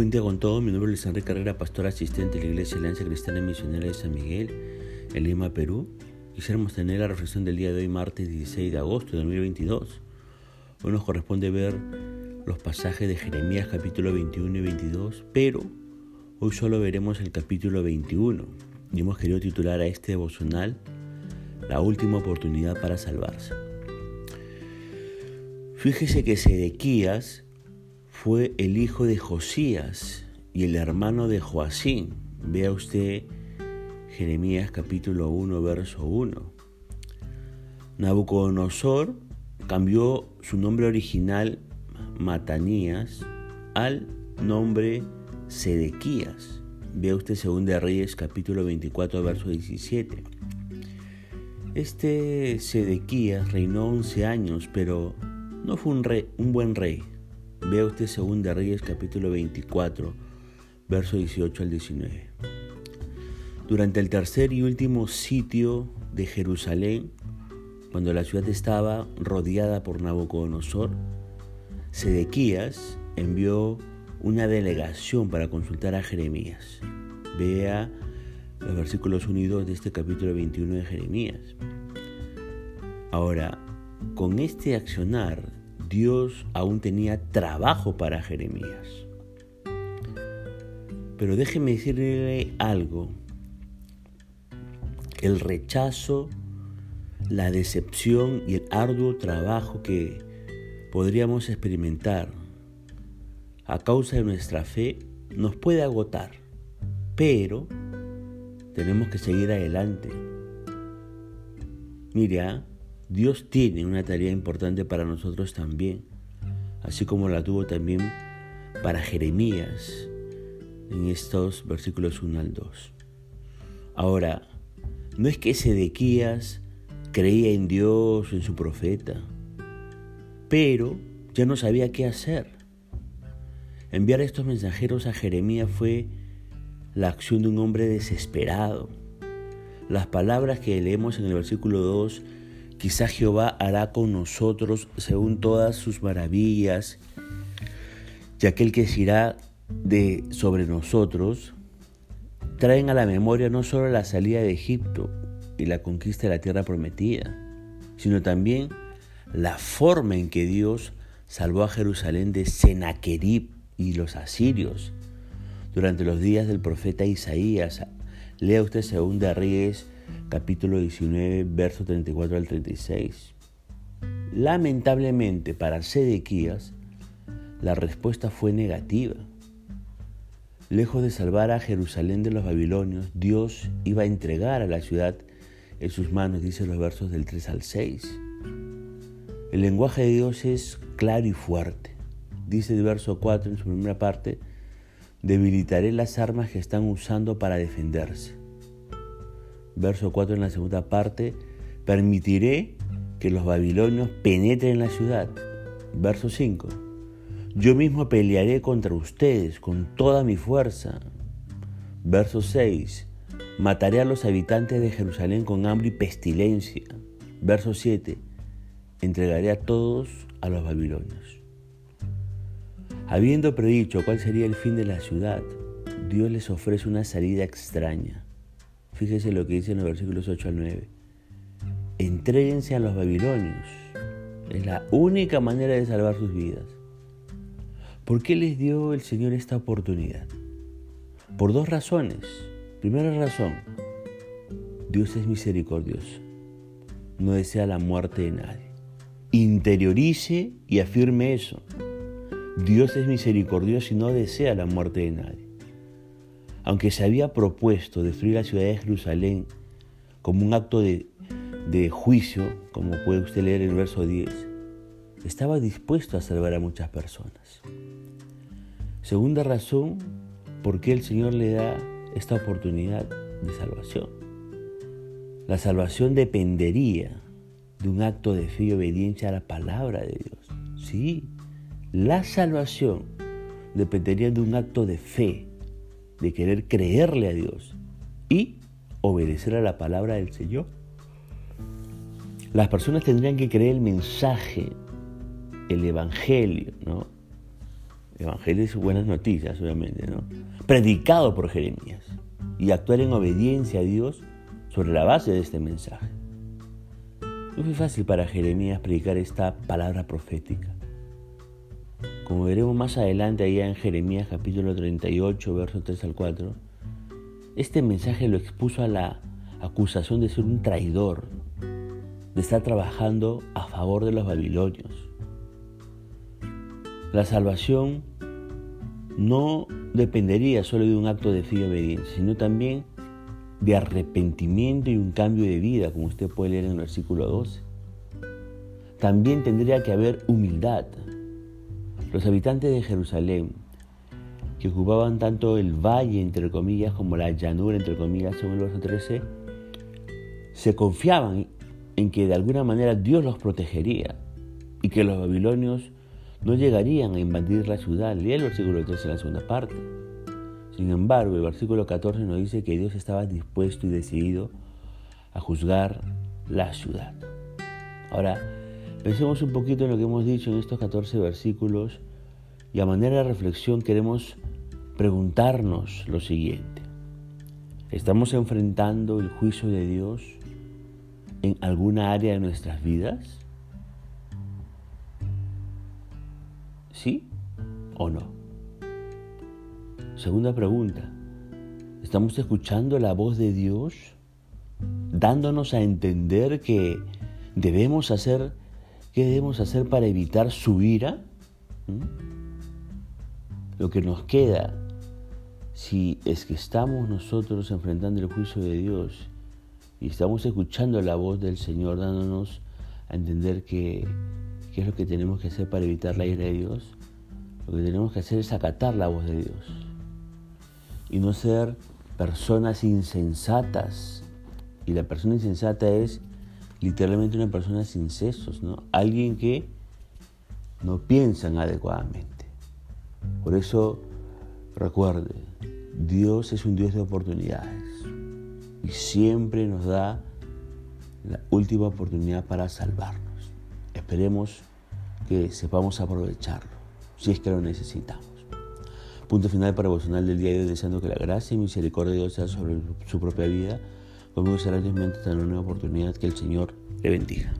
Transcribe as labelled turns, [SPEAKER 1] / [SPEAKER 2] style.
[SPEAKER 1] buen día con todos. Mi nombre es Enrique Carrera, pastor asistente de la Iglesia Alianza Cristiana Misionera de San Miguel, en Lima, Perú. Quisiéramos tener la reflexión del día de hoy, martes 16 de agosto de 2022. Hoy nos corresponde ver los pasajes de Jeremías capítulo 21 y 22, pero hoy solo veremos el capítulo 21 y hemos querido titular a este devocional La última oportunidad para salvarse. Fíjese que Sedequías fue el hijo de Josías y el hermano de Joacín. Vea usted Jeremías capítulo 1, verso 1. Nabucodonosor cambió su nombre original Matanías al nombre Sedequías. Vea usted 2 Reyes capítulo 24, verso 17. Este Sedequías reinó 11 años, pero no fue un, rey, un buen rey. Vea usted 2 Reyes capítulo 24, verso 18 al 19. Durante el tercer y último sitio de Jerusalén, cuando la ciudad estaba rodeada por Nabucodonosor, Sedequías envió una delegación para consultar a Jeremías. Vea los versículos 1 y 2 de este capítulo 21 de Jeremías. Ahora, con este accionar Dios aún tenía trabajo para Jeremías. Pero déjeme decirle algo. El rechazo, la decepción y el arduo trabajo que podríamos experimentar a causa de nuestra fe nos puede agotar, pero tenemos que seguir adelante. Mira, Dios tiene una tarea importante para nosotros también, así como la tuvo también para Jeremías en estos versículos 1 al 2. Ahora, no es que Sedequías creía en Dios, en su profeta, pero ya no sabía qué hacer. Enviar estos mensajeros a Jeremías fue la acción de un hombre desesperado. Las palabras que leemos en el versículo 2 Quizá Jehová hará con nosotros según todas sus maravillas, y aquel que se irá de sobre nosotros, traen a la memoria no solo la salida de Egipto y la conquista de la tierra prometida, sino también la forma en que Dios salvó a Jerusalén de Sennacherib y los asirios durante los días del profeta Isaías. Lea usted Segunda Reyes capítulo 19, verso 34 al 36. Lamentablemente para Sedequías, la respuesta fue negativa. Lejos de salvar a Jerusalén de los babilonios, Dios iba a entregar a la ciudad en sus manos, dice los versos del 3 al 6. El lenguaje de Dios es claro y fuerte. Dice el verso 4 en su primera parte, debilitaré las armas que están usando para defenderse verso 4 en la segunda parte, permitiré que los babilonios penetren en la ciudad. Verso 5, yo mismo pelearé contra ustedes con toda mi fuerza. Verso 6, mataré a los habitantes de Jerusalén con hambre y pestilencia. Verso 7, entregaré a todos a los babilonios. Habiendo predicho cuál sería el fin de la ciudad, Dios les ofrece una salida extraña. Fíjese lo que dice en los versículos 8 al 9. Entréguense a los babilonios. Es la única manera de salvar sus vidas. ¿Por qué les dio el Señor esta oportunidad? Por dos razones. Primera razón, Dios es misericordioso. No desea la muerte de nadie. Interiorice y afirme eso. Dios es misericordioso y no desea la muerte de nadie aunque se había propuesto destruir la ciudad de Jerusalén como un acto de, juicio, como puede usted leer en el verso 10, estaba dispuesto a salvar a muchas personas. Segunda razón, ¿por qué el Señor le da esta oportunidad de salvación? La salvación dependería de un acto de fe y obediencia a la palabra de Dios. Sí, la salvación dependería de un acto de fe de querer creerle a Dios y obedecer a la palabra del Señor. Las personas tendrían que creer el mensaje, el evangelio, ¿no? Evangelio es buenas noticias, obviamente, ¿no? Predicado por Jeremías y actuar en obediencia a Dios sobre la base de este mensaje. No fue fácil para Jeremías predicar esta palabra profética. Como veremos más adelante allá en Jeremías capítulo 38, versos 3 al 4, este mensaje lo expuso a la acusación de ser un traidor, de estar trabajando a favor de los babilonios. La salvación no dependería solo de un acto de fe y obediencia, sino también de arrepentimiento y un cambio de vida, como usted puede leer en el versículo 12. También tendría que haber humildad. Los habitantes de Jerusalén, que ocupaban tanto el valle, entre comillas, como la llanura, entre comillas, según el verso 13, se confiaban en que de alguna manera Dios los protegería y que los babilonios no llegarían a invadir la ciudad. Lee el versículo 13 en la segunda parte. Sin embargo, el versículo 14 nos dice que Dios estaba dispuesto y decidido a juzgar la ciudad. Ahora, pensemos un poquito en lo que hemos dicho en estos 14 versículos y a manera de reflexión queremos preguntarnos lo siguiente. ¿Estamos enfrentando el juicio de Dios en alguna área de nuestras vidas? ¿Sí o no? Segunda pregunta. ¿Estamos escuchando la voz de Dios dándonos a entender que debemos hacer qué debemos hacer para evitar su ira? ¿Mm? Lo que nos queda si es que estamos nosotros enfrentando el juicio de Dios y estamos escuchando la voz del Señor dándonos a entender que qué es lo que tenemos que hacer para evitar la ira de Dios, lo que tenemos que hacer es acatar la voz de Dios y no ser personas insensatas. Y la persona insensata es literalmente una persona sin sesos, ¿no? Alguien que no piensan adecuadamente. Por eso, recuerde, Dios es un Dios de oportunidades y siempre nos da la última oportunidad para salvarnos. Esperemos que sepamos aprovecharlo, si es que lo necesitamos. Punto final para devocional del día de hoy, deseando que la gracia y misericordia de Dios sea sobre su propia vida. Conmigo será Dios hasta una oportunidad. Que el Señor le bendiga.